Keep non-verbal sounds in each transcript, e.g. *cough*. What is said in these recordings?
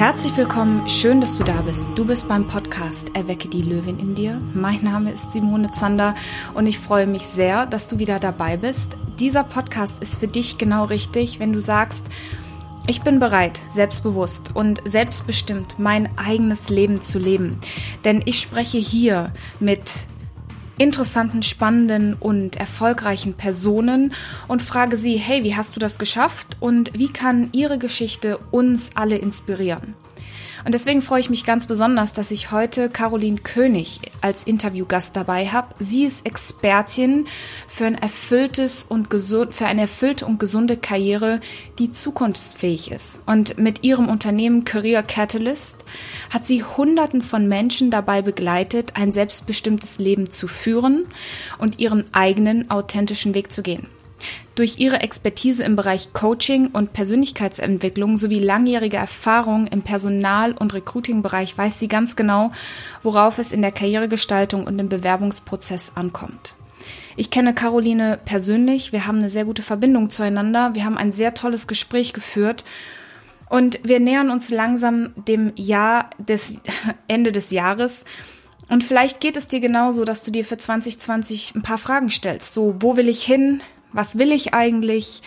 Herzlich willkommen, schön, dass du da bist. Du bist beim Podcast Erwecke die Löwin in dir. Mein Name ist Simone Zander und ich freue mich sehr, dass du wieder dabei bist. Dieser Podcast ist für dich genau richtig, wenn du sagst, ich bin bereit, selbstbewusst und selbstbestimmt mein eigenes Leben zu leben. Denn ich spreche hier mit interessanten, spannenden und erfolgreichen Personen und frage sie, hey, wie hast du das geschafft und wie kann ihre Geschichte uns alle inspirieren? Und deswegen freue ich mich ganz besonders, dass ich heute Caroline König als Interviewgast dabei habe. Sie ist Expertin für ein erfülltes und gesund, für eine erfüllte und gesunde Karriere, die zukunftsfähig ist. Und mit ihrem Unternehmen Career Catalyst hat sie Hunderten von Menschen dabei begleitet, ein selbstbestimmtes Leben zu führen und ihren eigenen authentischen Weg zu gehen. Durch ihre Expertise im Bereich Coaching und Persönlichkeitsentwicklung sowie langjährige Erfahrung im Personal- und Recruiting-Bereich weiß sie ganz genau, worauf es in der Karrieregestaltung und im Bewerbungsprozess ankommt. Ich kenne Caroline persönlich, wir haben eine sehr gute Verbindung zueinander, wir haben ein sehr tolles Gespräch geführt und wir nähern uns langsam dem Jahr des *laughs* Ende des Jahres. Und vielleicht geht es dir genauso, dass du dir für 2020 ein paar Fragen stellst. So, wo will ich hin? Was will ich eigentlich?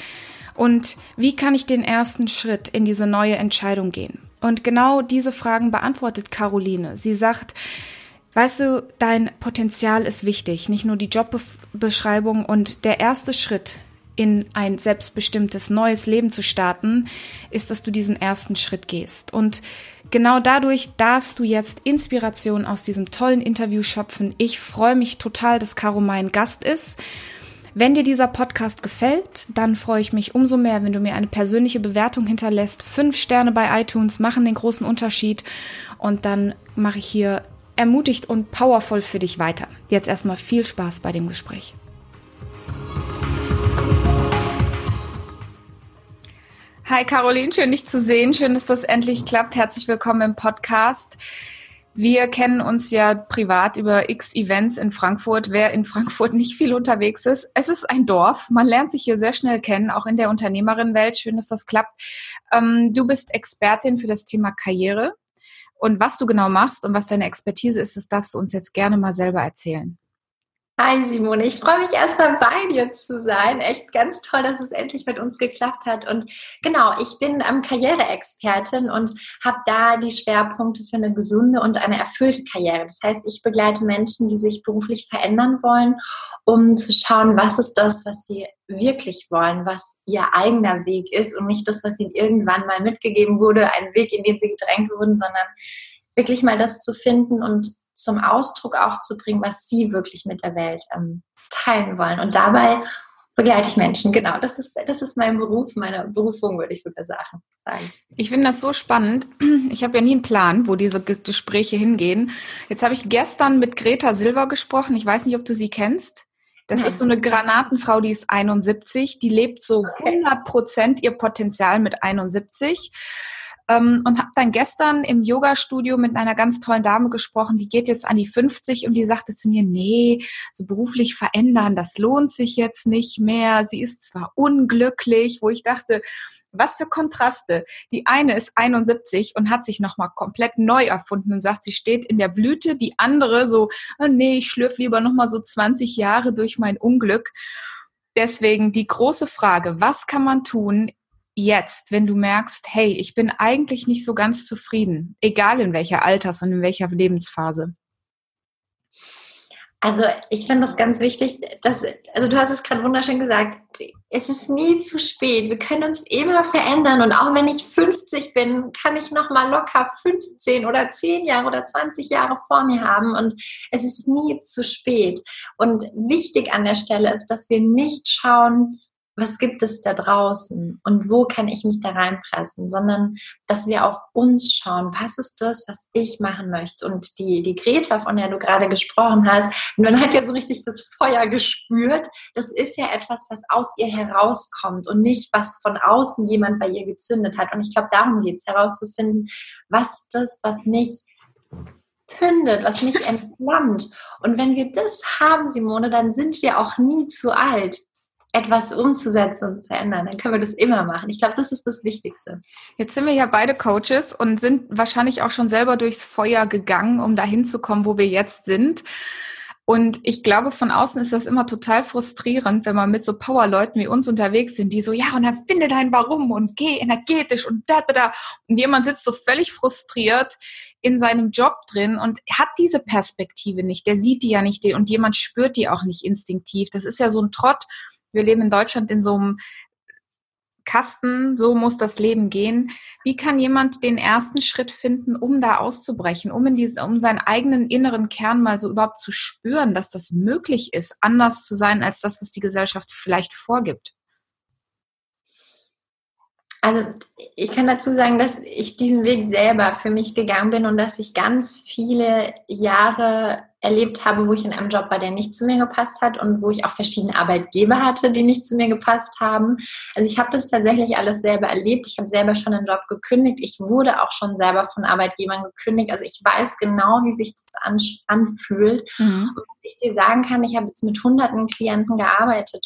Und wie kann ich den ersten Schritt in diese neue Entscheidung gehen? Und genau diese Fragen beantwortet Caroline. Sie sagt, weißt du, dein Potenzial ist wichtig, nicht nur die Jobbeschreibung und der erste Schritt in ein selbstbestimmtes neues Leben zu starten, ist, dass du diesen ersten Schritt gehst. Und genau dadurch darfst du jetzt Inspiration aus diesem tollen Interview schöpfen. Ich freue mich total, dass Caro mein Gast ist wenn dir dieser Podcast gefällt, dann freue ich mich umso mehr, wenn du mir eine persönliche Bewertung hinterlässt. Fünf Sterne bei iTunes machen den großen Unterschied und dann mache ich hier ermutigt und powervoll für dich weiter. Jetzt erstmal viel Spaß bei dem Gespräch. Hi Caroline, schön dich zu sehen. Schön, dass das endlich klappt. Herzlich willkommen im Podcast. Wir kennen uns ja privat über x Events in Frankfurt. Wer in Frankfurt nicht viel unterwegs ist, es ist ein Dorf. Man lernt sich hier sehr schnell kennen, auch in der Unternehmerinnenwelt. Schön, dass das klappt. Ähm, du bist Expertin für das Thema Karriere. Und was du genau machst und was deine Expertise ist, das darfst du uns jetzt gerne mal selber erzählen. Hi Simone, ich freue mich erstmal bei dir zu sein. Echt ganz toll, dass es endlich mit uns geklappt hat. Und genau, ich bin ähm, Karriereexpertin und habe da die Schwerpunkte für eine gesunde und eine erfüllte Karriere. Das heißt, ich begleite Menschen, die sich beruflich verändern wollen, um zu schauen, was ist das, was sie wirklich wollen, was ihr eigener Weg ist und nicht das, was ihnen irgendwann mal mitgegeben wurde, ein Weg, in den sie gedrängt wurden, sondern wirklich mal das zu finden und zum Ausdruck auch zu bringen, was sie wirklich mit der Welt ähm, teilen wollen. Und dabei begleite ich Menschen. Genau, das ist, das ist mein Beruf, meine Berufung, würde ich sogar sagen. Ich finde das so spannend. Ich habe ja nie einen Plan, wo diese Gespräche hingehen. Jetzt habe ich gestern mit Greta Silber gesprochen. Ich weiß nicht, ob du sie kennst. Das Nein. ist so eine Granatenfrau, die ist 71, die lebt so 100 Prozent ihr Potenzial mit 71 ähm, und habe dann gestern im Yoga-Studio mit einer ganz tollen Dame gesprochen, die geht jetzt an die 50 und die sagte zu mir, nee, so beruflich verändern, das lohnt sich jetzt nicht mehr. Sie ist zwar unglücklich, wo ich dachte, was für Kontraste. Die eine ist 71 und hat sich nochmal komplett neu erfunden und sagt, sie steht in der Blüte. Die andere so, oh nee, ich schlürf lieber nochmal so 20 Jahre durch mein Unglück. Deswegen die große Frage, was kann man tun jetzt, wenn du merkst, hey, ich bin eigentlich nicht so ganz zufrieden, egal in welcher Alters- und in welcher Lebensphase? Also ich finde das ganz wichtig, dass, also du hast es gerade wunderschön gesagt, es ist nie zu spät. Wir können uns immer verändern und auch wenn ich 50 bin, kann ich noch mal locker 15 oder 10 Jahre oder 20 Jahre vor mir haben und es ist nie zu spät. Und wichtig an der Stelle ist, dass wir nicht schauen, was gibt es da draußen und wo kann ich mich da reinpressen, sondern dass wir auf uns schauen, was ist das, was ich machen möchte. Und die, die Greta, von der du gerade gesprochen hast, man hat ja so richtig das Feuer gespürt, das ist ja etwas, was aus ihr herauskommt und nicht, was von außen jemand bei ihr gezündet hat. Und ich glaube, darum geht es, herauszufinden, was ist das, was mich zündet, was mich *laughs* entflammt. Und wenn wir das haben, Simone, dann sind wir auch nie zu alt etwas umzusetzen und zu verändern, dann können wir das immer machen. Ich glaube, das ist das Wichtigste. Jetzt sind wir ja beide Coaches und sind wahrscheinlich auch schon selber durchs Feuer gegangen, um dahin zu kommen, wo wir jetzt sind. Und ich glaube, von außen ist das immer total frustrierend, wenn man mit so Powerleuten wie uns unterwegs sind, die so, ja, und dann finde dein Warum und geh energetisch und da, da, da. Und jemand sitzt so völlig frustriert in seinem Job drin und hat diese Perspektive nicht. Der sieht die ja nicht und jemand spürt die auch nicht instinktiv. Das ist ja so ein Trott. Wir leben in Deutschland in so einem Kasten, so muss das Leben gehen. Wie kann jemand den ersten Schritt finden, um da auszubrechen, um in diese, um seinen eigenen inneren Kern mal so überhaupt zu spüren, dass das möglich ist, anders zu sein als das, was die Gesellschaft vielleicht vorgibt? Also ich kann dazu sagen, dass ich diesen Weg selber für mich gegangen bin und dass ich ganz viele Jahre erlebt habe, wo ich in einem Job war, der nicht zu mir gepasst hat und wo ich auch verschiedene Arbeitgeber hatte, die nicht zu mir gepasst haben. Also ich habe das tatsächlich alles selber erlebt. Ich habe selber schon einen Job gekündigt. Ich wurde auch schon selber von Arbeitgebern gekündigt. Also ich weiß genau, wie sich das an, anfühlt. Mhm. Und ich dir sagen kann, ich habe jetzt mit hunderten Klienten gearbeitet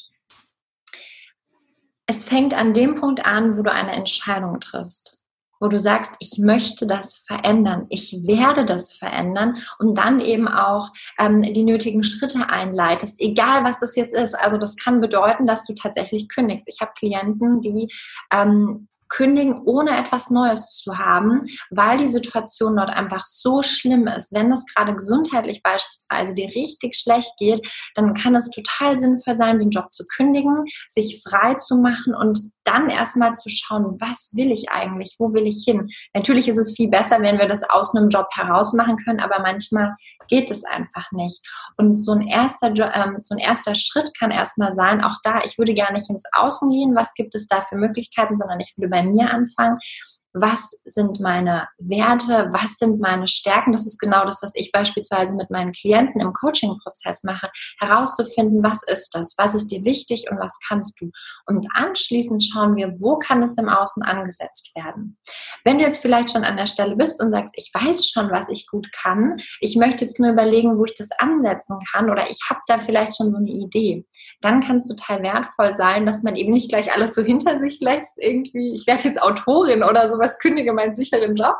es fängt an dem Punkt an, wo du eine Entscheidung triffst, wo du sagst, ich möchte das verändern, ich werde das verändern und dann eben auch ähm, die nötigen Schritte einleitest, egal was das jetzt ist. Also das kann bedeuten, dass du tatsächlich kündigst. Ich habe Klienten, die ähm, kündigen, ohne etwas Neues zu haben, weil die Situation dort einfach so schlimm ist. Wenn es gerade gesundheitlich beispielsweise dir richtig schlecht geht, dann kann es total sinnvoll sein, den Job zu kündigen, sich frei zu machen und dann erstmal zu schauen, was will ich eigentlich, wo will ich hin. Natürlich ist es viel besser, wenn wir das aus einem Job heraus machen können, aber manchmal geht es einfach nicht. Und so ein erster, ähm, so ein erster Schritt kann erstmal sein, auch da, ich würde gar nicht ins Außen gehen, was gibt es da für Möglichkeiten, sondern ich würde bei mir anfangen was sind meine Werte, was sind meine Stärken. Das ist genau das, was ich beispielsweise mit meinen Klienten im Coaching-Prozess mache, herauszufinden, was ist das, was ist dir wichtig und was kannst du. Und anschließend schauen wir, wo kann es im Außen angesetzt werden. Wenn du jetzt vielleicht schon an der Stelle bist und sagst, ich weiß schon, was ich gut kann, ich möchte jetzt nur überlegen, wo ich das ansetzen kann oder ich habe da vielleicht schon so eine Idee, dann kann es total wertvoll sein, dass man eben nicht gleich alles so hinter sich lässt, irgendwie, ich werde jetzt Autorin oder sowas was, kündige meinen sicheren Job,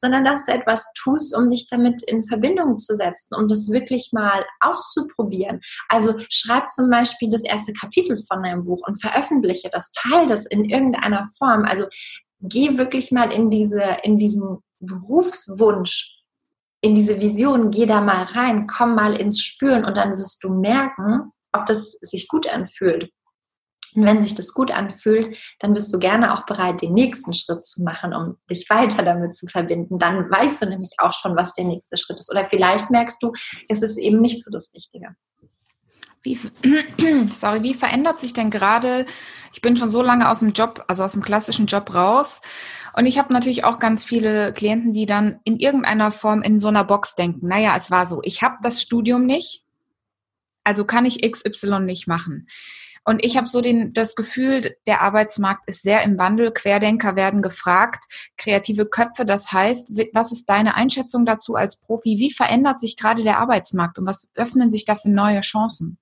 sondern dass du etwas tust, um dich damit in Verbindung zu setzen, um das wirklich mal auszuprobieren. Also schreib zum Beispiel das erste Kapitel von deinem Buch und veröffentliche das, teile das in irgendeiner Form. Also geh wirklich mal in diese, in diesen Berufswunsch, in diese Vision, geh da mal rein, komm mal ins Spüren und dann wirst du merken, ob das sich gut anfühlt. Und wenn sich das gut anfühlt, dann bist du gerne auch bereit, den nächsten Schritt zu machen, um dich weiter damit zu verbinden. Dann weißt du nämlich auch schon, was der nächste Schritt ist. Oder vielleicht merkst du, es ist eben nicht so das Richtige. Wie, *clears throat* sorry, wie verändert sich denn gerade, ich bin schon so lange aus dem Job, also aus dem klassischen Job raus und ich habe natürlich auch ganz viele Klienten, die dann in irgendeiner Form in so einer Box denken, naja, es war so, ich habe das Studium nicht, also kann ich XY nicht machen. Und ich habe so den, das Gefühl, der Arbeitsmarkt ist sehr im Wandel. Querdenker werden gefragt, kreative Köpfe. Das heißt, was ist deine Einschätzung dazu als Profi? Wie verändert sich gerade der Arbeitsmarkt und was öffnen sich da für neue Chancen?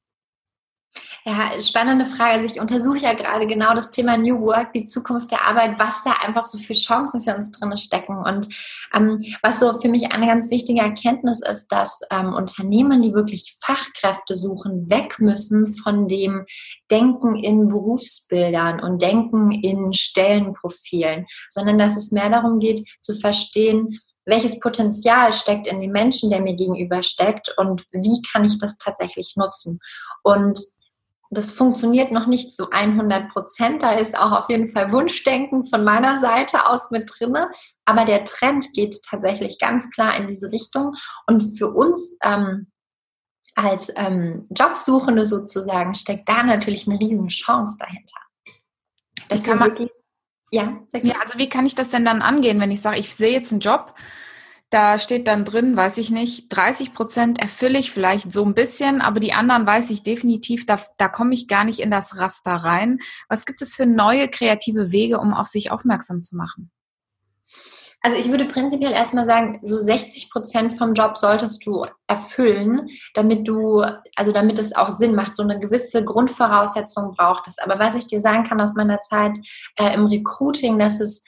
Ja, spannende Frage. Also ich untersuche ja gerade genau das Thema New Work, die Zukunft der Arbeit, was da einfach so für Chancen für uns drin stecken. Und ähm, was so für mich eine ganz wichtige Erkenntnis ist, dass ähm, Unternehmen, die wirklich Fachkräfte suchen, weg müssen von dem Denken in Berufsbildern und Denken in Stellenprofilen, sondern dass es mehr darum geht zu verstehen, welches Potenzial steckt in dem Menschen, der mir gegenüber steckt und wie kann ich das tatsächlich nutzen. Und das funktioniert noch nicht zu 100 Prozent. Da ist auch auf jeden Fall Wunschdenken von meiner Seite aus mit drinne. Aber der Trend geht tatsächlich ganz klar in diese Richtung. Und für uns ähm, als ähm, Jobsuchende sozusagen steckt da natürlich eine riesen Chance dahinter. Das kann man, ja, ja, also wie kann ich das denn dann angehen, wenn ich sage, ich sehe jetzt einen Job, da steht dann drin, weiß ich nicht, 30 Prozent erfülle ich vielleicht so ein bisschen, aber die anderen weiß ich definitiv, da, da komme ich gar nicht in das Raster rein. Was gibt es für neue kreative Wege, um auf sich aufmerksam zu machen? Also ich würde prinzipiell erstmal sagen, so 60 Prozent vom Job solltest du erfüllen, damit du, also damit es auch Sinn macht. So eine gewisse Grundvoraussetzung braucht es. Aber was ich dir sagen kann aus meiner Zeit äh, im Recruiting, dass es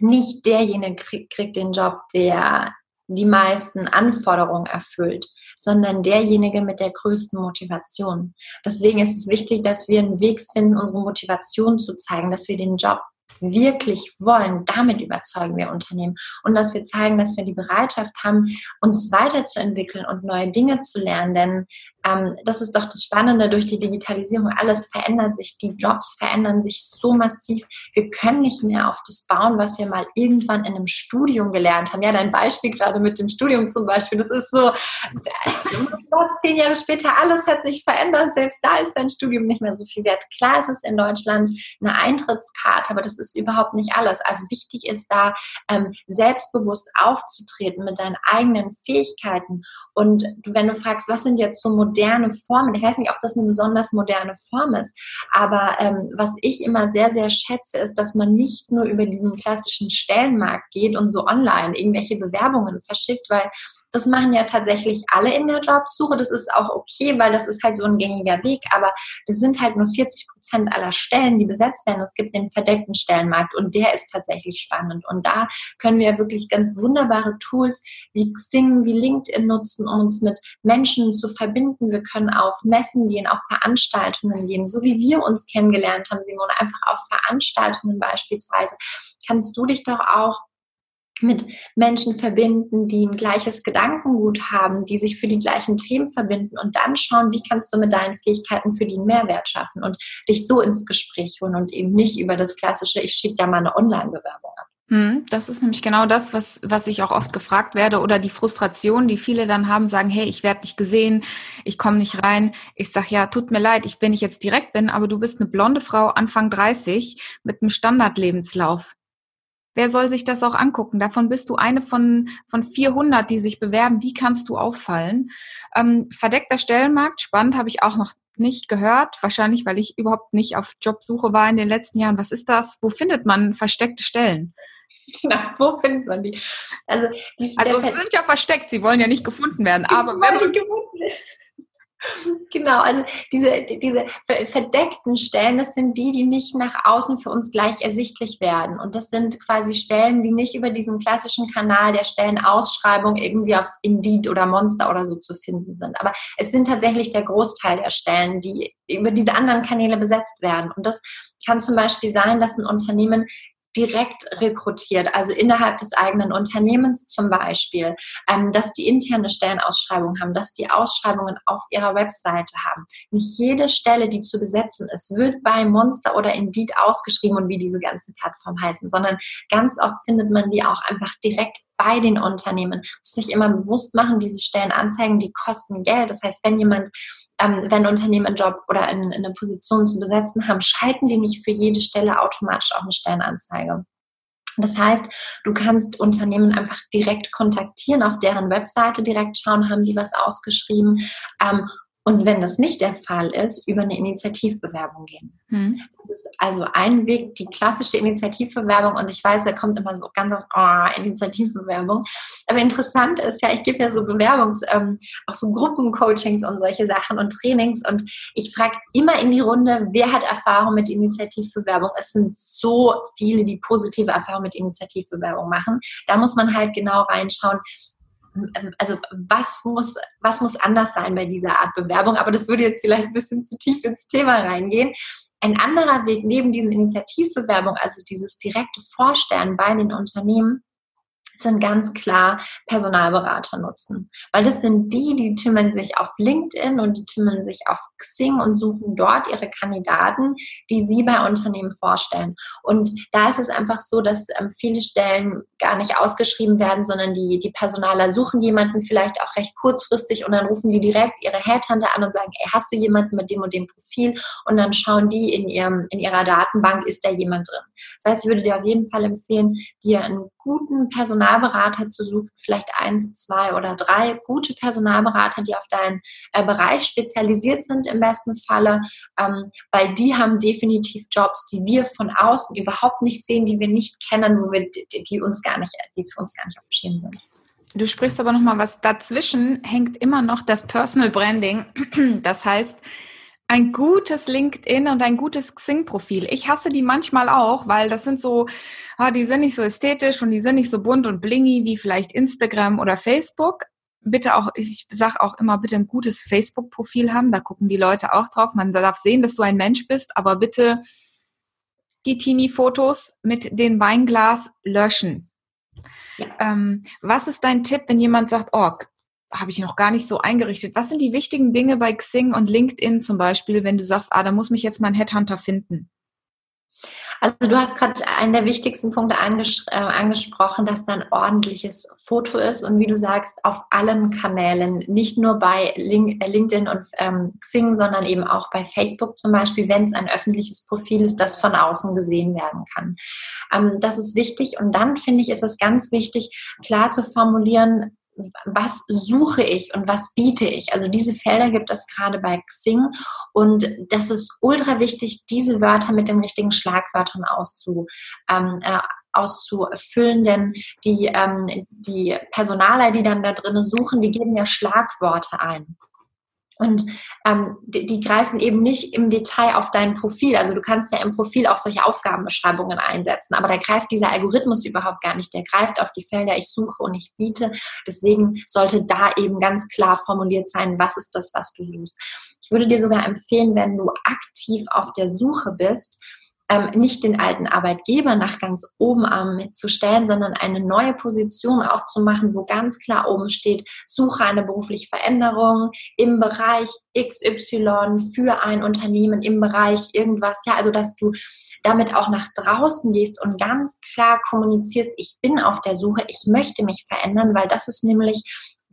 nicht derjenige kriegt, kriegt den Job, der die meisten Anforderungen erfüllt, sondern derjenige mit der größten Motivation. Deswegen ist es wichtig, dass wir einen Weg finden, unsere Motivation zu zeigen, dass wir den Job wirklich wollen, damit überzeugen wir Unternehmen und dass wir zeigen, dass wir die Bereitschaft haben, uns weiterzuentwickeln und neue Dinge zu lernen. Denn ähm, das ist doch das Spannende durch die Digitalisierung. Alles verändert sich, die Jobs verändern sich so massiv. Wir können nicht mehr auf das bauen, was wir mal irgendwann in einem Studium gelernt haben. Ja, dein Beispiel gerade mit dem Studium zum Beispiel, das ist so, *laughs* zehn Jahre später, alles hat sich verändert. Selbst da ist dein Studium nicht mehr so viel wert. Klar ist es in Deutschland eine Eintrittskarte, aber das ist überhaupt nicht alles. Also wichtig ist da, ähm, selbstbewusst aufzutreten mit deinen eigenen Fähigkeiten. Und wenn du fragst, was sind jetzt so moderne Formen. Ich weiß nicht, ob das eine besonders moderne Form ist, aber ähm, was ich immer sehr, sehr schätze, ist, dass man nicht nur über diesen klassischen Stellenmarkt geht und so online irgendwelche Bewerbungen verschickt, weil das machen ja tatsächlich alle in der Jobsuche. Das ist auch okay, weil das ist halt so ein gängiger Weg, aber das sind halt nur 40 Prozent aller Stellen, die besetzt werden. Es gibt den verdeckten Stellenmarkt und der ist tatsächlich spannend. Und da können wir wirklich ganz wunderbare Tools wie Xing, wie LinkedIn nutzen, um uns mit Menschen zu verbinden. Wir können auf Messen gehen, auf Veranstaltungen gehen, so wie wir uns kennengelernt haben, Simone, einfach auf Veranstaltungen beispielsweise. Kannst du dich doch auch mit Menschen verbinden, die ein gleiches Gedankengut haben, die sich für die gleichen Themen verbinden und dann schauen, wie kannst du mit deinen Fähigkeiten für die einen Mehrwert schaffen und dich so ins Gespräch holen und eben nicht über das klassische, ich schiebe da mal eine Online-Bewerbung ab. Hm, das ist nämlich genau das, was, was ich auch oft gefragt werde oder die Frustration, die viele dann haben, sagen, hey, ich werde nicht gesehen, ich komme nicht rein. Ich sage, ja, tut mir leid, ich bin nicht jetzt direkt bin, aber du bist eine blonde Frau, Anfang 30, mit einem Standardlebenslauf. Wer soll sich das auch angucken? Davon bist du eine von, von 400, die sich bewerben. Wie kannst du auffallen? Ähm, verdeckter Stellenmarkt, spannend, habe ich auch noch nicht gehört. Wahrscheinlich, weil ich überhaupt nicht auf Jobsuche war in den letzten Jahren. Was ist das? Wo findet man versteckte Stellen? *laughs* Genau, wo findet man die? Also, die, also sie sind ja versteckt, sie wollen ja nicht gefunden werden. Aber wenn man, *laughs* Genau, also diese, diese verdeckten Stellen, das sind die, die nicht nach außen für uns gleich ersichtlich werden. Und das sind quasi Stellen, die nicht über diesen klassischen Kanal der Stellenausschreibung irgendwie auf Indeed oder Monster oder so zu finden sind. Aber es sind tatsächlich der Großteil der Stellen, die über diese anderen Kanäle besetzt werden. Und das kann zum Beispiel sein, dass ein Unternehmen direkt rekrutiert, also innerhalb des eigenen Unternehmens zum Beispiel, ähm, dass die interne Stellenausschreibung haben, dass die Ausschreibungen auf ihrer Webseite haben. Nicht jede Stelle, die zu besetzen ist, wird bei Monster oder Indeed ausgeschrieben und wie diese ganzen Plattformen heißen, sondern ganz oft findet man die auch einfach direkt bei den Unternehmen. Muss sich immer bewusst machen, diese Stellenanzeigen, die kosten Geld. Das heißt, wenn jemand, ähm, wenn Unternehmen einen Job oder in, in eine Position zu besetzen haben, schalten die nicht für jede Stelle automatisch auch eine Stellenanzeige. Das heißt, du kannst Unternehmen einfach direkt kontaktieren, auf deren Webseite direkt schauen, haben die was ausgeschrieben ähm, und wenn das nicht der Fall ist, über eine Initiativbewerbung gehen. Hm. Das ist also ein Weg, die klassische Initiativbewerbung. Und ich weiß, da kommt immer so ganz oft, oh, Initiativbewerbung. Aber interessant ist ja, ich gebe ja so Bewerbungs-, ähm, auch so Gruppencoachings und solche Sachen und Trainings. Und ich frage immer in die Runde, wer hat Erfahrung mit Initiativbewerbung? Es sind so viele, die positive Erfahrung mit Initiativbewerbung machen. Da muss man halt genau reinschauen, also was muss, was muss anders sein bei dieser Art Bewerbung? Aber das würde jetzt vielleicht ein bisschen zu tief ins Thema reingehen. Ein anderer Weg neben diesen Initiativbewerbungen, also dieses direkte Vorstellen bei den Unternehmen, sind ganz klar Personalberater nutzen. Weil das sind die, die tümmeln sich auf LinkedIn und die tümmeln sich auf Xing und suchen dort ihre Kandidaten, die sie bei Unternehmen vorstellen. Und da ist es einfach so, dass ähm, viele Stellen gar nicht ausgeschrieben werden, sondern die, die Personaler suchen jemanden vielleicht auch recht kurzfristig und dann rufen die direkt ihre Headhunter an und sagen, ey, hast du jemanden mit dem und dem Profil? Und dann schauen die in, ihrem, in ihrer Datenbank, ist da jemand drin. Das heißt, ich würde dir auf jeden Fall empfehlen, dir einen guten Personal Personalberater zu suchen, vielleicht eins, zwei oder drei gute Personalberater, die auf deinen äh, Bereich spezialisiert sind im besten Falle, ähm, weil die haben definitiv Jobs, die wir von außen überhaupt nicht sehen, die wir nicht kennen, wo wir, die, die uns gar nicht, die für uns gar nicht auf dem Schirm sind. Du sprichst aber noch mal was dazwischen hängt immer noch das Personal Branding. Das heißt, ein gutes LinkedIn und ein gutes Xing-Profil. Ich hasse die manchmal auch, weil das sind so, ah, die sind nicht so ästhetisch und die sind nicht so bunt und blingy wie vielleicht Instagram oder Facebook. Bitte auch, ich sage auch immer, bitte ein gutes Facebook-Profil haben. Da gucken die Leute auch drauf. Man darf sehen, dass du ein Mensch bist, aber bitte die Teenie-Fotos mit dem Weinglas löschen. Ja. Ähm, was ist dein Tipp, wenn jemand sagt, oh, habe ich noch gar nicht so eingerichtet. Was sind die wichtigen Dinge bei Xing und LinkedIn zum Beispiel, wenn du sagst, ah, da muss mich jetzt mein Headhunter finden? Also du hast gerade einen der wichtigsten Punkte anges äh, angesprochen, dass da ein ordentliches Foto ist und wie du sagst, auf allen Kanälen, nicht nur bei Link äh, LinkedIn und ähm, Xing, sondern eben auch bei Facebook zum Beispiel, wenn es ein öffentliches Profil ist, das von außen gesehen werden kann. Ähm, das ist wichtig und dann finde ich, ist es ganz wichtig, klar zu formulieren, was suche ich und was biete ich. Also diese Felder gibt es gerade bei Xing und das ist ultra wichtig, diese Wörter mit den richtigen Schlagwörtern auszu, ähm, äh, auszufüllen, denn die, ähm, die Personaler, die dann da drinnen suchen, die geben ja Schlagworte ein. Und ähm, die, die, greifen eben nicht im Detail auf dein Profil. Also du kannst ja im Profil auch solche Aufgabenbeschreibungen einsetzen, aber da greift dieser Algorithmus überhaupt gar nicht. Der greift auf die Felder, ich suche und ich biete. Deswegen sollte da eben ganz klar formuliert sein, was ist das, was du suchst. Ich würde dir sogar empfehlen, wenn du aktiv auf der Suche bist, ähm, nicht den alten Arbeitgeber nach ganz oben ähm, zu stellen, sondern eine neue Position aufzumachen, wo ganz klar oben steht, suche eine berufliche Veränderung im Bereich XY für ein Unternehmen, im Bereich irgendwas. Ja, also dass du damit auch nach draußen gehst und ganz klar kommunizierst, ich bin auf der Suche, ich möchte mich verändern, weil das ist nämlich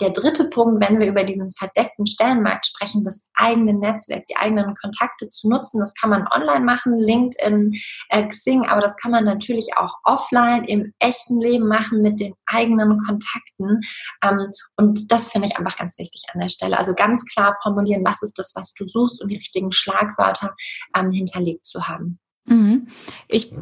der dritte Punkt, wenn wir über diesen verdeckten Stellenmarkt sprechen, das eigene Netzwerk, die eigenen Kontakte zu nutzen. Das kann man online machen, LinkedIn, äh, Xing, aber das kann man natürlich auch offline im echten Leben machen mit den eigenen Kontakten. Ähm, und das finde ich einfach ganz wichtig an der Stelle. Also ganz klar formulieren, was ist das, was du suchst und die richtigen Schlagwörter ähm, hinterlegt zu haben. Mhm. Ich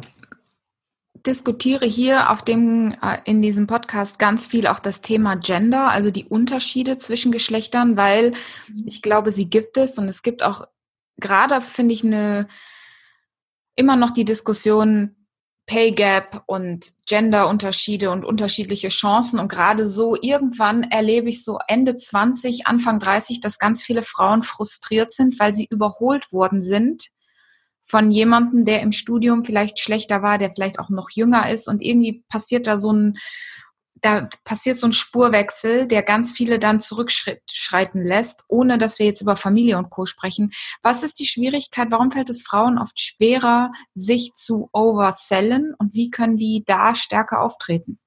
diskutiere hier auf dem, äh, in diesem Podcast ganz viel auch das Thema Gender, also die Unterschiede zwischen Geschlechtern, weil mhm. ich glaube, sie gibt es und es gibt auch gerade, finde ich, eine, immer noch die Diskussion Pay Gap und Gender-Unterschiede und unterschiedliche Chancen. Und gerade so irgendwann erlebe ich so Ende 20, Anfang 30, dass ganz viele Frauen frustriert sind, weil sie überholt worden sind von jemandem, der im Studium vielleicht schlechter war, der vielleicht auch noch jünger ist und irgendwie passiert da so ein, da passiert so ein Spurwechsel, der ganz viele dann zurückschreiten lässt, ohne dass wir jetzt über Familie und Co. sprechen. Was ist die Schwierigkeit? Warum fällt es Frauen oft schwerer, sich zu oversellen und wie können die da stärker auftreten?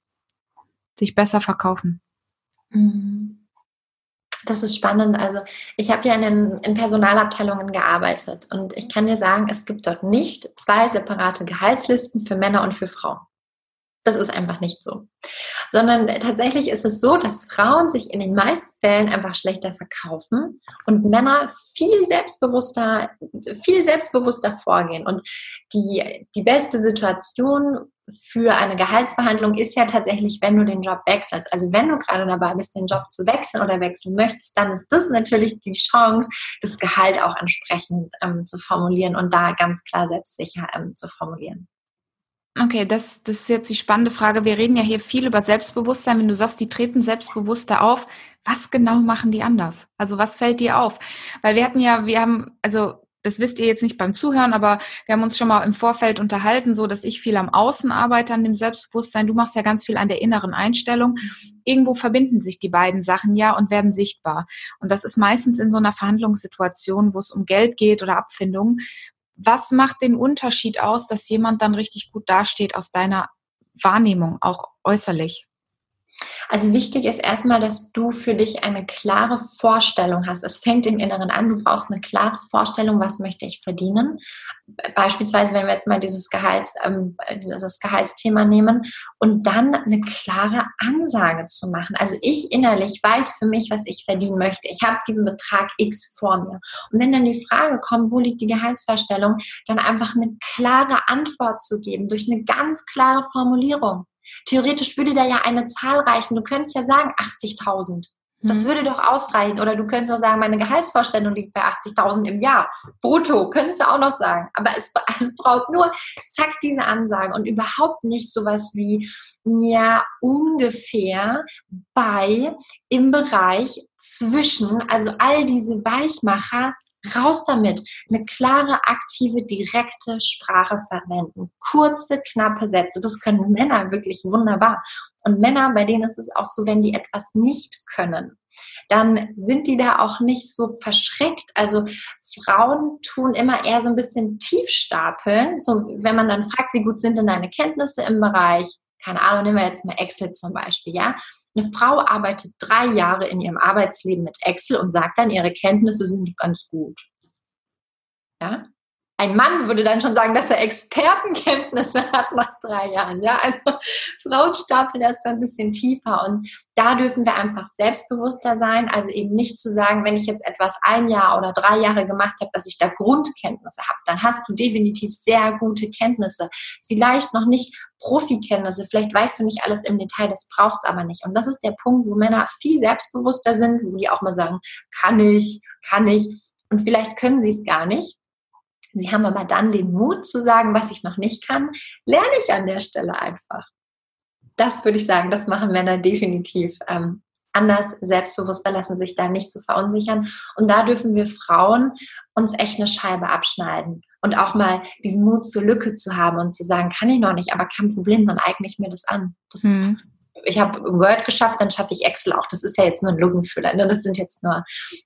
Sich besser verkaufen? Mhm. Das ist spannend. Also ich habe ja in, den, in Personalabteilungen gearbeitet und ich kann dir sagen, es gibt dort nicht zwei separate Gehaltslisten für Männer und für Frauen. Das ist einfach nicht so. Sondern tatsächlich ist es so, dass Frauen sich in den meisten Fällen einfach schlechter verkaufen und Männer viel selbstbewusster, viel selbstbewusster vorgehen. Und die, die beste Situation für eine Gehaltsverhandlung ist ja tatsächlich, wenn du den Job wechselst. Also wenn du gerade dabei bist, den Job zu wechseln oder wechseln möchtest, dann ist das natürlich die Chance, das Gehalt auch entsprechend ähm, zu formulieren und da ganz klar selbstsicher ähm, zu formulieren. Okay, das, das ist jetzt die spannende Frage. Wir reden ja hier viel über Selbstbewusstsein. Wenn du sagst, die treten selbstbewusster auf, was genau machen die anders? Also was fällt dir auf? Weil wir hatten ja, wir haben, also das wisst ihr jetzt nicht beim Zuhören, aber wir haben uns schon mal im Vorfeld unterhalten, so dass ich viel am Außen arbeite, an dem Selbstbewusstsein. Du machst ja ganz viel an der inneren Einstellung. Irgendwo verbinden sich die beiden Sachen ja und werden sichtbar. Und das ist meistens in so einer Verhandlungssituation, wo es um Geld geht oder Abfindungen. Was macht den Unterschied aus, dass jemand dann richtig gut dasteht aus deiner Wahrnehmung, auch äußerlich? Also wichtig ist erstmal, dass du für dich eine klare Vorstellung hast. Es fängt im Inneren an. Du brauchst eine klare Vorstellung, was möchte ich verdienen. Beispielsweise, wenn wir jetzt mal dieses Gehalts, ähm, das Gehaltsthema nehmen und dann eine klare Ansage zu machen. Also ich innerlich weiß für mich, was ich verdienen möchte. Ich habe diesen Betrag X vor mir. Und wenn dann die Frage kommt, wo liegt die Gehaltsvorstellung, dann einfach eine klare Antwort zu geben durch eine ganz klare Formulierung. Theoretisch würde da ja eine Zahl reichen. Du könntest ja sagen 80.000. Das mhm. würde doch ausreichen. Oder du könntest auch sagen, meine Gehaltsvorstellung liegt bei 80.000 im Jahr. Brutto, könntest du auch noch sagen. Aber es, *laughs* es braucht nur, zack, diese Ansage und überhaupt nicht sowas wie, ja, ungefähr bei, im Bereich zwischen, also all diese Weichmacher Raus damit. Eine klare, aktive, direkte Sprache verwenden. Kurze, knappe Sätze. Das können Männer wirklich wunderbar. Und Männer, bei denen ist es auch so, wenn die etwas nicht können, dann sind die da auch nicht so verschreckt. Also Frauen tun immer eher so ein bisschen tief stapeln. So, wenn man dann fragt, wie gut sind denn deine Kenntnisse im Bereich keine Ahnung, nehmen wir jetzt mal Excel zum Beispiel, ja. Eine Frau arbeitet drei Jahre in ihrem Arbeitsleben mit Excel und sagt dann, ihre Kenntnisse sind ganz gut. Ja. Ein Mann würde dann schon sagen, dass er Expertenkenntnisse *laughs* hat nach drei Jahren. Ja, also Frauen stapeln erst ein bisschen tiefer und da dürfen wir einfach selbstbewusster sein. Also eben nicht zu sagen, wenn ich jetzt etwas ein Jahr oder drei Jahre gemacht habe, dass ich da Grundkenntnisse habe, dann hast du definitiv sehr gute Kenntnisse. Vielleicht noch nicht Profikenntnisse, vielleicht weißt du nicht alles im Detail, das braucht es aber nicht. Und das ist der Punkt, wo Männer viel selbstbewusster sind, wo die auch mal sagen, kann ich, kann ich. Und vielleicht können sie es gar nicht Sie haben aber dann den Mut zu sagen, was ich noch nicht kann, lerne ich an der Stelle einfach. Das würde ich sagen, das machen Männer definitiv ähm, anders, selbstbewusster, lassen sich da nicht zu verunsichern. Und da dürfen wir Frauen uns echt eine Scheibe abschneiden und auch mal diesen Mut zur Lücke zu haben und zu sagen, kann ich noch nicht, aber kein Problem, dann eigne ich mir das an. Das mhm ich habe Word geschafft, dann schaffe ich Excel auch. Das ist ja jetzt nur ein Lückenfüller. Ne? Das sind jetzt nur,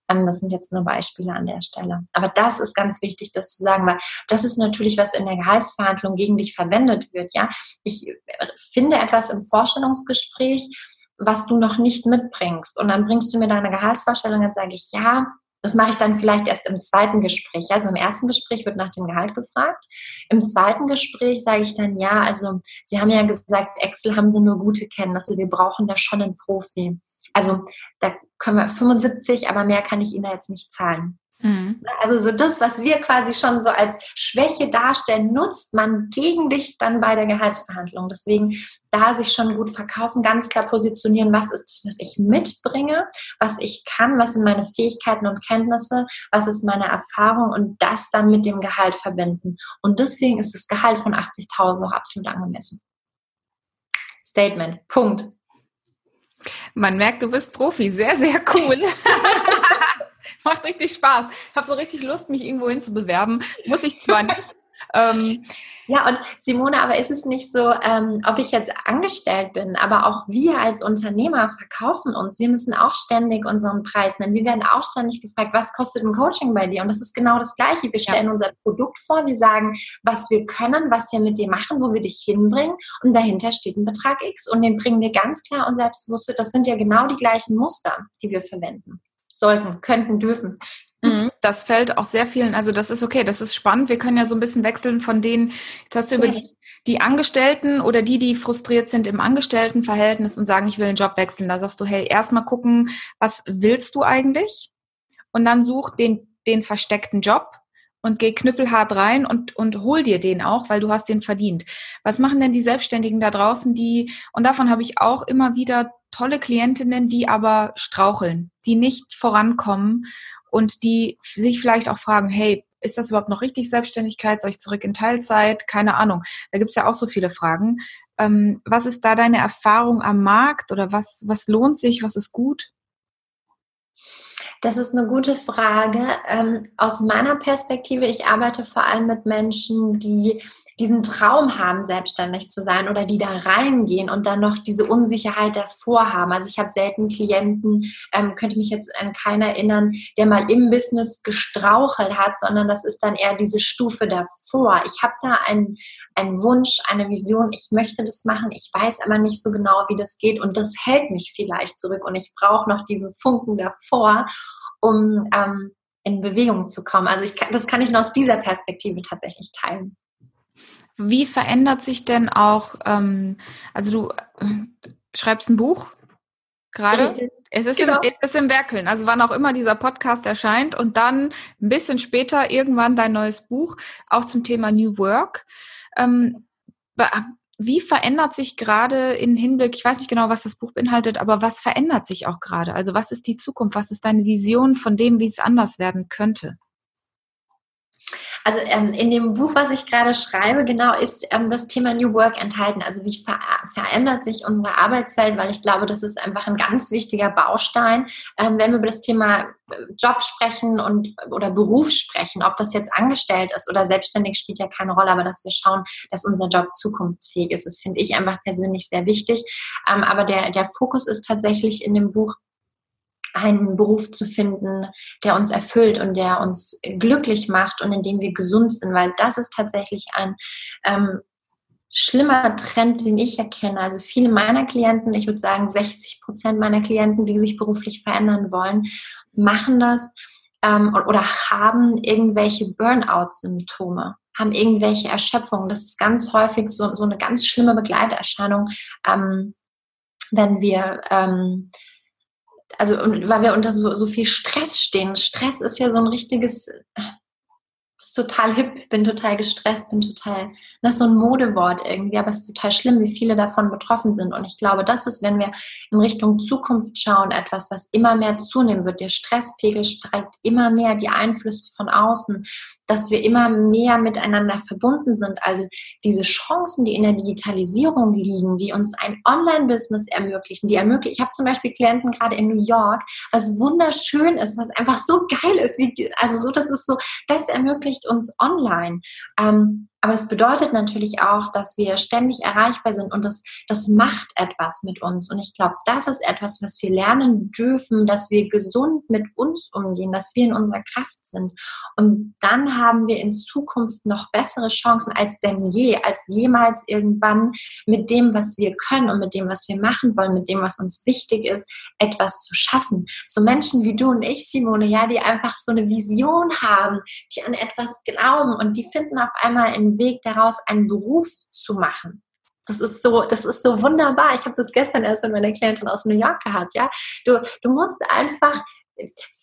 ähm, das sind jetzt nur Beispiele an der Stelle. Aber das ist ganz wichtig, das zu sagen, weil das ist natürlich, was in der Gehaltsverhandlung gegen dich verwendet wird. Ja, ich äh, finde etwas im Vorstellungsgespräch, was du noch nicht mitbringst. Und dann bringst du mir deine Gehaltsvorstellung, dann sage ich, ja, das mache ich dann vielleicht erst im zweiten Gespräch. Also im ersten Gespräch wird nach dem Gehalt gefragt. Im zweiten Gespräch sage ich dann, ja, also Sie haben ja gesagt, Excel haben Sie nur gute Kenntnisse. Wir brauchen da schon einen Profi. Also da können wir 75, aber mehr kann ich Ihnen da jetzt nicht zahlen. Mhm. Also so das, was wir quasi schon so als Schwäche darstellen, nutzt man gegen dich dann bei der Gehaltsverhandlung. Deswegen da sich schon gut verkaufen, ganz klar positionieren, was ist das, was ich mitbringe, was ich kann, was sind meine Fähigkeiten und Kenntnisse, was ist meine Erfahrung und das dann mit dem Gehalt verbinden. Und deswegen ist das Gehalt von 80.000 noch absolut angemessen. Statement. Punkt. Man merkt, du bist Profi. Sehr, sehr cool. *laughs* Macht richtig Spaß. Ich habe so richtig Lust, mich irgendwo hin zu bewerben. Muss ich zwar *laughs* nicht. ähm, ja, und Simone, aber ist es nicht so, ähm, ob ich jetzt angestellt bin, aber auch wir als Unternehmer verkaufen uns. Wir müssen auch ständig unseren Preis nennen. Wir werden auch ständig gefragt, was kostet ein Coaching bei dir? Und das ist genau das Gleiche. Wir stellen ja. unser Produkt vor, wir sagen, was wir können, was wir mit dir machen, wo wir dich hinbringen. Und dahinter steht ein Betrag X. Und den bringen wir ganz klar und selbstbewusst. Das sind ja genau die gleichen Muster, die wir verwenden sollten, könnten, dürfen. Mhm. Das fällt auch sehr vielen, also das ist okay, das ist spannend. Wir können ja so ein bisschen wechseln von denen, jetzt hast du über die, die Angestellten oder die, die frustriert sind im Angestelltenverhältnis und sagen, ich will einen Job wechseln. Da sagst du, hey, erstmal gucken, was willst du eigentlich? Und dann such den, den versteckten Job und geh knüppelhart rein und, und hol dir den auch, weil du hast den verdient. Was machen denn die Selbstständigen da draußen, die, und davon habe ich auch immer wieder tolle Klientinnen, die aber straucheln, die nicht vorankommen und die sich vielleicht auch fragen, hey, ist das überhaupt noch richtig Selbstständigkeit? Soll ich zurück in Teilzeit? Keine Ahnung. Da gibt es ja auch so viele Fragen. Ähm, was ist da deine Erfahrung am Markt oder was, was lohnt sich? Was ist gut? Das ist eine gute Frage. Ähm, aus meiner Perspektive, ich arbeite vor allem mit Menschen, die diesen Traum haben, selbstständig zu sein oder die da reingehen und dann noch diese Unsicherheit davor haben. Also ich habe selten Klienten, ähm, könnte mich jetzt an keinen erinnern, der mal im Business gestrauchelt hat, sondern das ist dann eher diese Stufe davor. Ich habe da einen, einen Wunsch, eine Vision, ich möchte das machen, ich weiß aber nicht so genau, wie das geht und das hält mich vielleicht zurück und ich brauche noch diesen Funken davor, um ähm, in Bewegung zu kommen. Also ich das kann ich nur aus dieser Perspektive tatsächlich teilen. Wie verändert sich denn auch, ähm, also du äh, schreibst ein Buch gerade? Es ist, genau. im, es ist im Werkeln, also wann auch immer dieser Podcast erscheint und dann ein bisschen später irgendwann dein neues Buch, auch zum Thema New Work. Ähm, wie verändert sich gerade in Hinblick, ich weiß nicht genau, was das Buch beinhaltet, aber was verändert sich auch gerade? Also was ist die Zukunft? Was ist deine Vision von dem, wie es anders werden könnte? Also ähm, in dem Buch, was ich gerade schreibe, genau ist ähm, das Thema New Work enthalten. Also wie ver verändert sich unsere Arbeitswelt, weil ich glaube, das ist einfach ein ganz wichtiger Baustein, ähm, wenn wir über das Thema äh, Job sprechen und oder Beruf sprechen, ob das jetzt angestellt ist oder selbstständig, spielt ja keine Rolle, aber dass wir schauen, dass unser Job zukunftsfähig ist. Das finde ich einfach persönlich sehr wichtig. Ähm, aber der, der Fokus ist tatsächlich in dem Buch einen Beruf zu finden, der uns erfüllt und der uns glücklich macht und in dem wir gesund sind, weil das ist tatsächlich ein ähm, schlimmer Trend, den ich erkenne. Also viele meiner Klienten, ich würde sagen 60 Prozent meiner Klienten, die sich beruflich verändern wollen, machen das ähm, oder haben irgendwelche Burnout-Symptome haben irgendwelche Erschöpfungen. Das ist ganz häufig so, so eine ganz schlimme Begleiterscheinung, ähm, wenn wir ähm, also weil wir unter so, so viel Stress stehen. Stress ist ja so ein richtiges, ist total hip, bin total gestresst, bin total, das ist so ein Modewort irgendwie, aber es ist total schlimm, wie viele davon betroffen sind. Und ich glaube, das ist, wenn wir in Richtung Zukunft schauen, etwas, was immer mehr zunehmen wird. Der Stresspegel steigt immer mehr, die Einflüsse von außen, dass wir immer mehr miteinander verbunden sind. Also diese Chancen, die in der Digitalisierung liegen, die uns ein Online-Business ermöglichen, die ermöglichen, ich habe zum Beispiel Klienten gerade in New York, was wunderschön ist, was einfach so geil ist, wie, also so, das ist so, das ermöglicht uns online. Ähm, aber es bedeutet natürlich auch, dass wir ständig erreichbar sind und das, das macht etwas mit uns. Und ich glaube, das ist etwas, was wir lernen dürfen, dass wir gesund mit uns umgehen, dass wir in unserer Kraft sind. Und dann haben wir in Zukunft noch bessere Chancen als denn je, als jemals irgendwann mit dem, was wir können und mit dem, was wir machen wollen, mit dem, was uns wichtig ist, etwas zu schaffen. So Menschen wie du und ich, Simone, ja, die einfach so eine Vision haben, die an etwas glauben und die finden auf einmal in Weg daraus, einen Beruf zu machen. Das ist so, das ist so wunderbar. Ich habe das gestern erst mit meiner Klientin aus New York gehabt, ja. Du, du musst einfach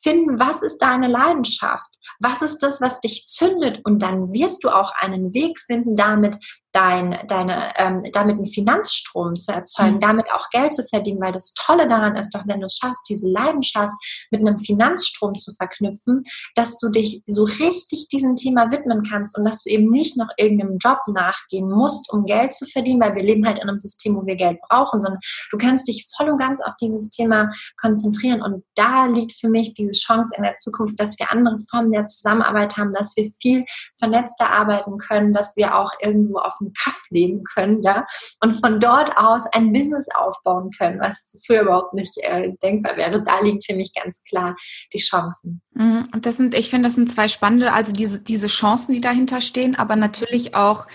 finden, was ist deine Leidenschaft? Was ist das, was dich zündet? Und dann wirst du auch einen Weg finden, damit dein, deine, ähm, damit einen Finanzstrom zu erzeugen, mhm. damit auch Geld zu verdienen, weil das Tolle daran ist doch, wenn du es schaffst, diese Leidenschaft mit einem Finanzstrom zu verknüpfen, dass du dich so richtig diesem Thema widmen kannst und dass du eben nicht noch irgendeinem Job nachgehen musst, um Geld zu verdienen, weil wir leben halt in einem System, wo wir Geld brauchen, sondern du kannst dich voll und ganz auf dieses Thema konzentrieren und da liegt für mich diese Chance in der Zukunft, dass wir andere Formen der Zusammenarbeit haben, dass wir viel vernetzter arbeiten können, dass wir auch irgendwo auf dem Kaff leben können, ja, und von dort aus ein Business aufbauen können, was früher überhaupt nicht äh, denkbar wäre. Da liegen für mich ganz klar die Chancen. Mhm. Und das sind, ich finde, das sind zwei spannende, also diese, diese Chancen, die dahinter stehen, aber natürlich auch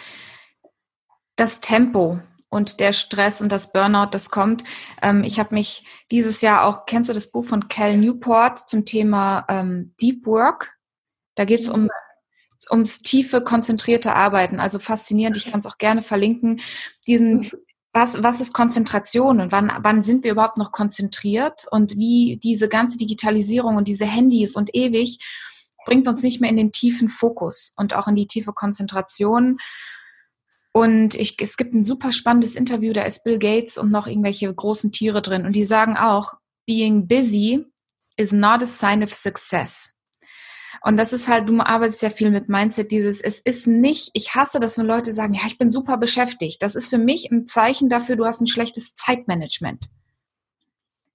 das Tempo und der Stress und das Burnout, das kommt. Ähm, ich habe mich dieses Jahr auch, kennst du das Buch von Cal Newport zum Thema ähm, Deep Work? Da geht es um ums tiefe, konzentrierte Arbeiten. Also faszinierend, ich kann es auch gerne verlinken. Diesen, mhm. was, was ist Konzentration und wann, wann sind wir überhaupt noch konzentriert und wie diese ganze Digitalisierung und diese Handys und ewig bringt uns nicht mehr in den tiefen Fokus und auch in die tiefe Konzentration. Und ich, es gibt ein super spannendes Interview, da ist Bill Gates und noch irgendwelche großen Tiere drin. Und die sagen auch, being busy is not a sign of success. Und das ist halt, du arbeitest ja viel mit Mindset, dieses, es ist nicht, ich hasse das, wenn Leute sagen, ja, ich bin super beschäftigt. Das ist für mich ein Zeichen dafür, du hast ein schlechtes Zeitmanagement.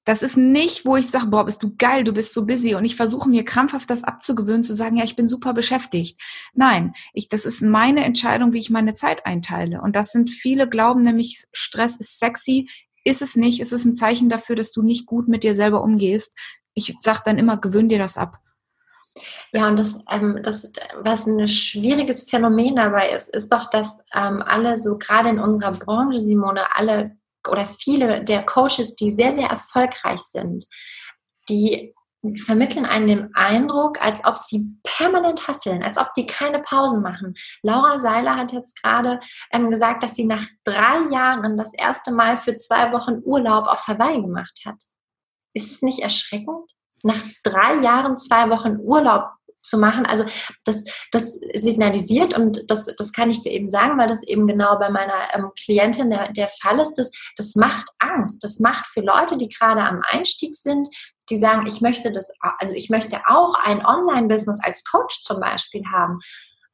Das ist nicht, wo ich sage, boah, bist du geil, du bist so busy und ich versuche mir krampfhaft das abzugewöhnen, zu sagen, ja, ich bin super beschäftigt. Nein, ich, das ist meine Entscheidung, wie ich meine Zeit einteile. Und das sind viele glauben nämlich, Stress ist sexy. Ist es nicht. Es ist ein Zeichen dafür, dass du nicht gut mit dir selber umgehst. Ich sage dann immer, gewöhn dir das ab. Ja, und das, ähm, das, was ein schwieriges Phänomen dabei ist, ist doch, dass ähm, alle so gerade in unserer Branche, Simone, alle oder viele der Coaches, die sehr, sehr erfolgreich sind, die vermitteln einen den Eindruck, als ob sie permanent hasseln, als ob die keine Pausen machen. Laura Seiler hat jetzt gerade ähm, gesagt, dass sie nach drei Jahren das erste Mal für zwei Wochen Urlaub auf Hawaii gemacht hat. Ist es nicht erschreckend? Nach drei Jahren zwei Wochen Urlaub zu machen. Also das, das signalisiert und das, das kann ich dir eben sagen, weil das eben genau bei meiner ähm, Klientin der, der Fall ist. Das, das macht Angst. Das macht für Leute, die gerade am Einstieg sind, die sagen, ich möchte das, also ich möchte auch ein Online-Business als Coach zum Beispiel haben.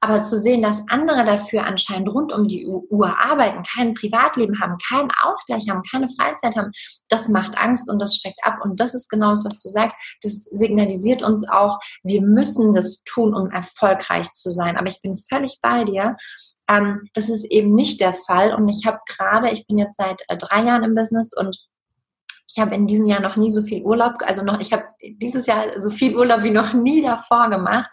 Aber zu sehen, dass andere dafür anscheinend rund um die Uhr arbeiten, kein Privatleben haben, keinen Ausgleich haben, keine Freizeit haben, das macht Angst und das schreckt ab. Und das ist genau das, was du sagst. Das signalisiert uns auch, wir müssen das tun, um erfolgreich zu sein. Aber ich bin völlig bei dir. Ähm, das ist eben nicht der Fall. Und ich habe gerade, ich bin jetzt seit äh, drei Jahren im Business und ich habe in diesem Jahr noch nie so viel Urlaub, also noch, ich habe dieses Jahr so viel Urlaub wie noch nie davor gemacht.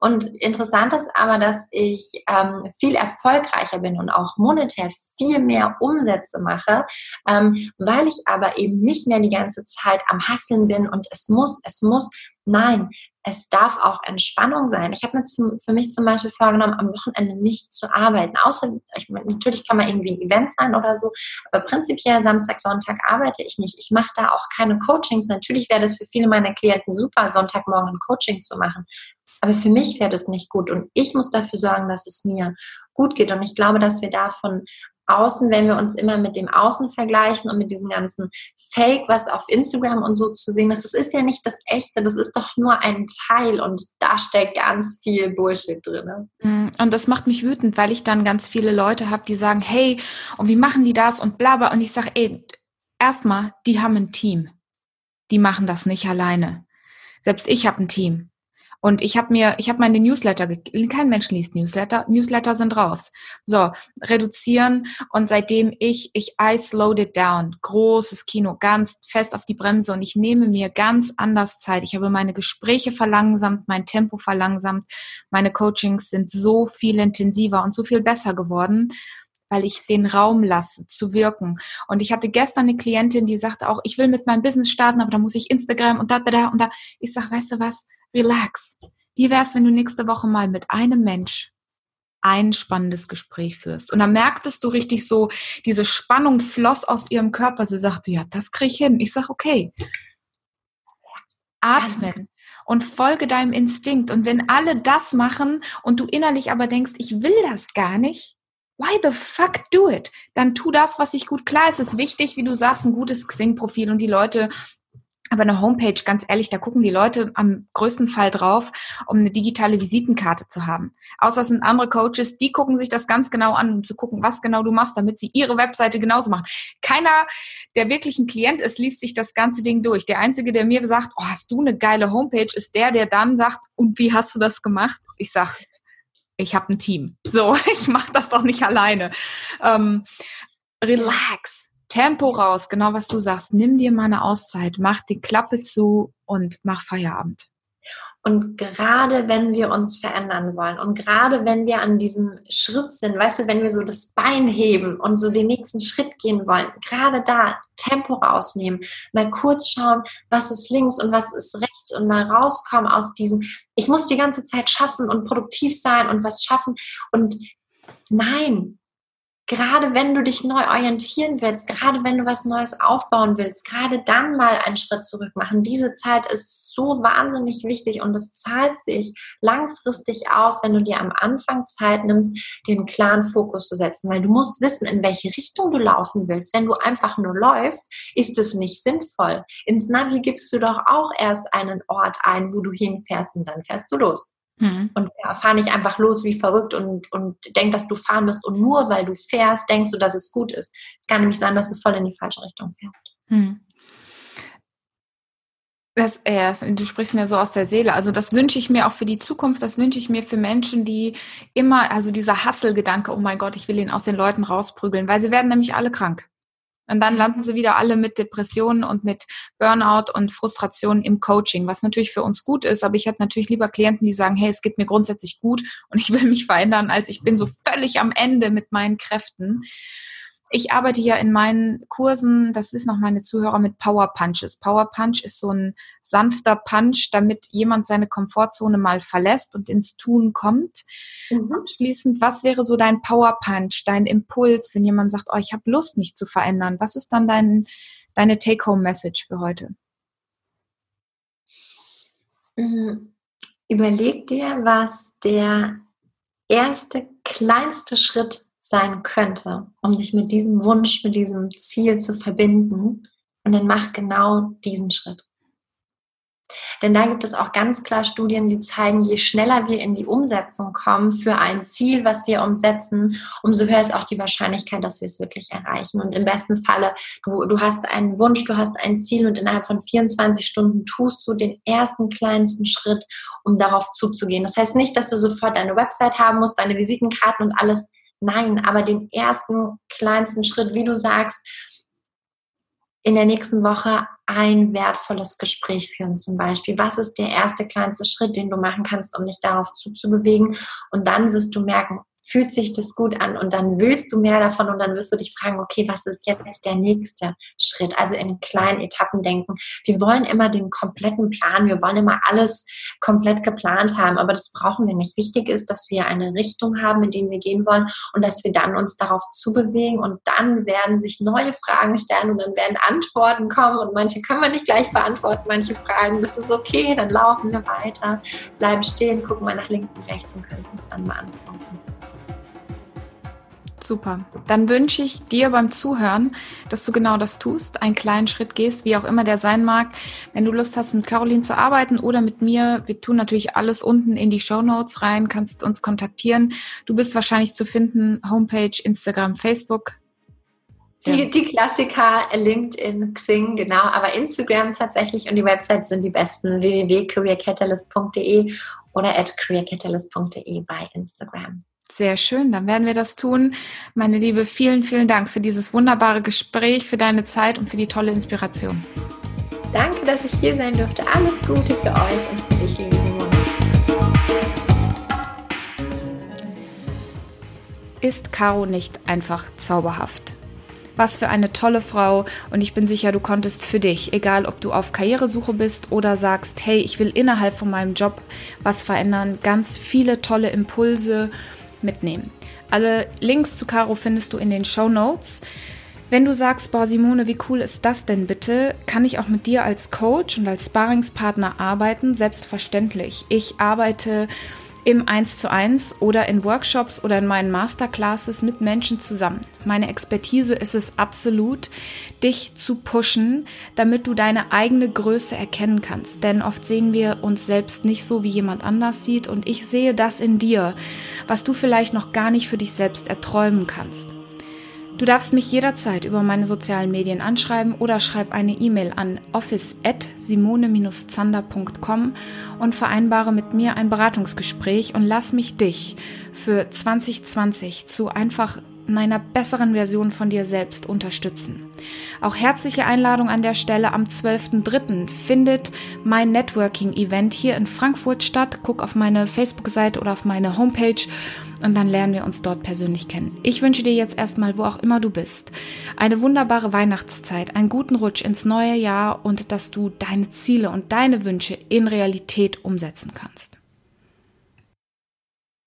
Und interessant ist aber, dass ich ähm, viel erfolgreicher bin und auch monetär viel mehr Umsätze mache, ähm, weil ich aber eben nicht mehr die ganze Zeit am Hasseln bin und es muss, es muss. Nein, es darf auch Entspannung sein. Ich habe mir zum, für mich zum Beispiel vorgenommen, am Wochenende nicht zu arbeiten. Außer, ich, natürlich kann man irgendwie ein Event sein oder so, aber prinzipiell Samstag, Sonntag arbeite ich nicht. Ich mache da auch keine Coachings. Natürlich wäre das für viele meiner Klienten super, Sonntagmorgen ein Coaching zu machen. Aber für mich wäre das nicht gut und ich muss dafür sorgen, dass es mir gut geht. Und ich glaube, dass wir davon außen, wenn wir uns immer mit dem Außen vergleichen und mit diesem ganzen Fake, was auf Instagram und so zu sehen ist, das ist ja nicht das Echte, das ist doch nur ein Teil und da steckt ganz viel Bullshit drin. Mm, und das macht mich wütend, weil ich dann ganz viele Leute habe, die sagen, hey, und wie machen die das und bla bla. Und ich sage, ey, erstmal, die haben ein Team. Die machen das nicht alleine. Selbst ich habe ein Team. Und ich habe mir, ich habe meine Newsletter, kein Mensch liest Newsletter, Newsletter sind raus. So, reduzieren und seitdem ich, ich I slowed it down, großes Kino, ganz fest auf die Bremse und ich nehme mir ganz anders Zeit. Ich habe meine Gespräche verlangsamt, mein Tempo verlangsamt, meine Coachings sind so viel intensiver und so viel besser geworden weil ich den Raum lasse zu wirken. Und ich hatte gestern eine Klientin, die sagte auch, ich will mit meinem Business starten, aber da muss ich Instagram und da, da, da und da. Ich sag, weißt du was? Relax. Wie wär's, wenn du nächste Woche mal mit einem Mensch ein spannendes Gespräch führst? Und dann merktest du richtig so, diese Spannung floss aus ihrem Körper. Sie sagte, ja, das krieg ich hin. Ich sag, okay. Atmen und folge deinem Instinkt. Und wenn alle das machen und du innerlich aber denkst, ich will das gar nicht, why the fuck do it? Dann tu das, was sich gut klar ist. Es ist wichtig, wie du sagst, ein gutes Xing-Profil und die Leute aber eine Homepage, ganz ehrlich, da gucken die Leute am größten Fall drauf, um eine digitale Visitenkarte zu haben. Außer es sind andere Coaches, die gucken sich das ganz genau an, um zu gucken, was genau du machst, damit sie ihre Webseite genauso machen. Keiner, der wirklich ein Klient ist, liest sich das ganze Ding durch. Der Einzige, der mir sagt, oh, hast du eine geile Homepage, ist der, der dann sagt, und wie hast du das gemacht? Ich sag, ich habe ein Team. So, *laughs* ich mache das doch nicht alleine. Ähm, relax Tempo raus, genau was du sagst. Nimm dir mal eine Auszeit, mach die Klappe zu und mach Feierabend. Und gerade wenn wir uns verändern wollen und gerade wenn wir an diesem Schritt sind, weißt du, wenn wir so das Bein heben und so den nächsten Schritt gehen wollen, gerade da Tempo rausnehmen, mal kurz schauen, was ist links und was ist rechts und mal rauskommen aus diesem, ich muss die ganze Zeit schaffen und produktiv sein und was schaffen und nein, gerade wenn du dich neu orientieren willst, gerade wenn du was Neues aufbauen willst, gerade dann mal einen Schritt zurück machen. Diese Zeit ist so wahnsinnig wichtig und es zahlt sich langfristig aus, wenn du dir am Anfang Zeit nimmst, den klaren Fokus zu setzen, weil du musst wissen, in welche Richtung du laufen willst. Wenn du einfach nur läufst, ist es nicht sinnvoll. Ins Navi gibst du doch auch erst einen Ort ein, wo du hinfährst und dann fährst du los. Mhm. Und ja, fahr nicht einfach los wie verrückt und, und denk, dass du fahren musst und nur weil du fährst, denkst du, dass es gut ist. Es kann nämlich sein, dass du voll in die falsche Richtung fährst. Mhm. Das, äh, du sprichst mir so aus der Seele. Also das wünsche ich mir auch für die Zukunft. Das wünsche ich mir für Menschen, die immer, also dieser Hasselgedanke, oh mein Gott, ich will ihn aus den Leuten rausprügeln, weil sie werden nämlich alle krank. Und dann landen sie wieder alle mit Depressionen und mit Burnout und Frustrationen im Coaching, was natürlich für uns gut ist. Aber ich hätte natürlich lieber Klienten, die sagen, hey, es geht mir grundsätzlich gut und ich will mich verändern, als ich bin so völlig am Ende mit meinen Kräften ich arbeite ja in meinen Kursen, das wissen auch meine Zuhörer, mit Power Punches. Power Punch ist so ein sanfter Punch, damit jemand seine Komfortzone mal verlässt und ins Tun kommt. Mhm. Abschließend, was wäre so dein Power Punch, dein Impuls, wenn jemand sagt, oh, ich habe Lust, mich zu verändern? Was ist dann dein, deine Take-Home-Message für heute? Mhm. Überleg dir, was der erste kleinste Schritt sein könnte, um dich mit diesem Wunsch, mit diesem Ziel zu verbinden. Und dann mach genau diesen Schritt. Denn da gibt es auch ganz klar Studien, die zeigen, je schneller wir in die Umsetzung kommen für ein Ziel, was wir umsetzen, umso höher ist auch die Wahrscheinlichkeit, dass wir es wirklich erreichen. Und im besten Falle, du, du hast einen Wunsch, du hast ein Ziel und innerhalb von 24 Stunden tust du den ersten kleinsten Schritt, um darauf zuzugehen. Das heißt nicht, dass du sofort deine Website haben musst, deine Visitenkarten und alles Nein, aber den ersten kleinsten Schritt, wie du sagst, in der nächsten Woche ein wertvolles Gespräch führen zum Beispiel. Was ist der erste kleinste Schritt, den du machen kannst, um dich darauf zuzubewegen? Und dann wirst du merken, fühlt sich das gut an und dann willst du mehr davon und dann wirst du dich fragen, okay, was ist jetzt der nächste Schritt? Also in kleinen Etappen denken. Wir wollen immer den kompletten Plan, wir wollen immer alles komplett geplant haben, aber das brauchen wir nicht. Wichtig ist, dass wir eine Richtung haben, in die wir gehen wollen und dass wir dann uns darauf zubewegen und dann werden sich neue Fragen stellen und dann werden Antworten kommen und manche können wir nicht gleich beantworten, manche Fragen, das ist okay, dann laufen wir weiter, bleiben stehen, gucken mal nach links und rechts und können es uns dann beantworten. Super. Dann wünsche ich dir beim Zuhören, dass du genau das tust, einen kleinen Schritt gehst, wie auch immer der sein mag. Wenn du Lust hast, mit Caroline zu arbeiten oder mit mir, wir tun natürlich alles unten in die Show Notes rein, kannst uns kontaktieren. Du bist wahrscheinlich zu finden, Homepage, Instagram, Facebook. Die, die Klassiker, LinkedIn, Xing, genau, aber Instagram tatsächlich und die Websites sind die besten, www.careercatalyst.de oder at careercatalyst.de bei Instagram. Sehr schön, dann werden wir das tun. Meine Liebe, vielen, vielen Dank für dieses wunderbare Gespräch, für deine Zeit und für die tolle Inspiration. Danke, dass ich hier sein durfte. Alles Gute für euch und für dich, liebe Simone. Ist Caro nicht einfach zauberhaft? Was für eine tolle Frau und ich bin sicher, du konntest für dich, egal ob du auf Karrieresuche bist oder sagst, hey, ich will innerhalb von meinem Job was verändern, ganz viele tolle Impulse mitnehmen. Alle Links zu Caro findest du in den Show Notes. Wenn du sagst, boah, Simone, wie cool ist das denn bitte? Kann ich auch mit dir als Coach und als Sparingspartner arbeiten? Selbstverständlich. Ich arbeite im 1 zu 1 oder in Workshops oder in meinen Masterclasses mit Menschen zusammen. Meine Expertise ist es absolut, dich zu pushen, damit du deine eigene Größe erkennen kannst. Denn oft sehen wir uns selbst nicht so, wie jemand anders sieht. Und ich sehe das in dir, was du vielleicht noch gar nicht für dich selbst erträumen kannst. Du darfst mich jederzeit über meine sozialen Medien anschreiben oder schreib eine E-Mail an office@simone-zander.com und vereinbare mit mir ein Beratungsgespräch und lass mich dich für 2020 zu einfach einer besseren Version von dir selbst unterstützen. Auch herzliche Einladung an der Stelle. Am 12.03. findet mein Networking-Event hier in Frankfurt statt. Guck auf meine Facebook-Seite oder auf meine Homepage und dann lernen wir uns dort persönlich kennen. Ich wünsche dir jetzt erstmal, wo auch immer du bist, eine wunderbare Weihnachtszeit, einen guten Rutsch ins neue Jahr und dass du deine Ziele und deine Wünsche in Realität umsetzen kannst.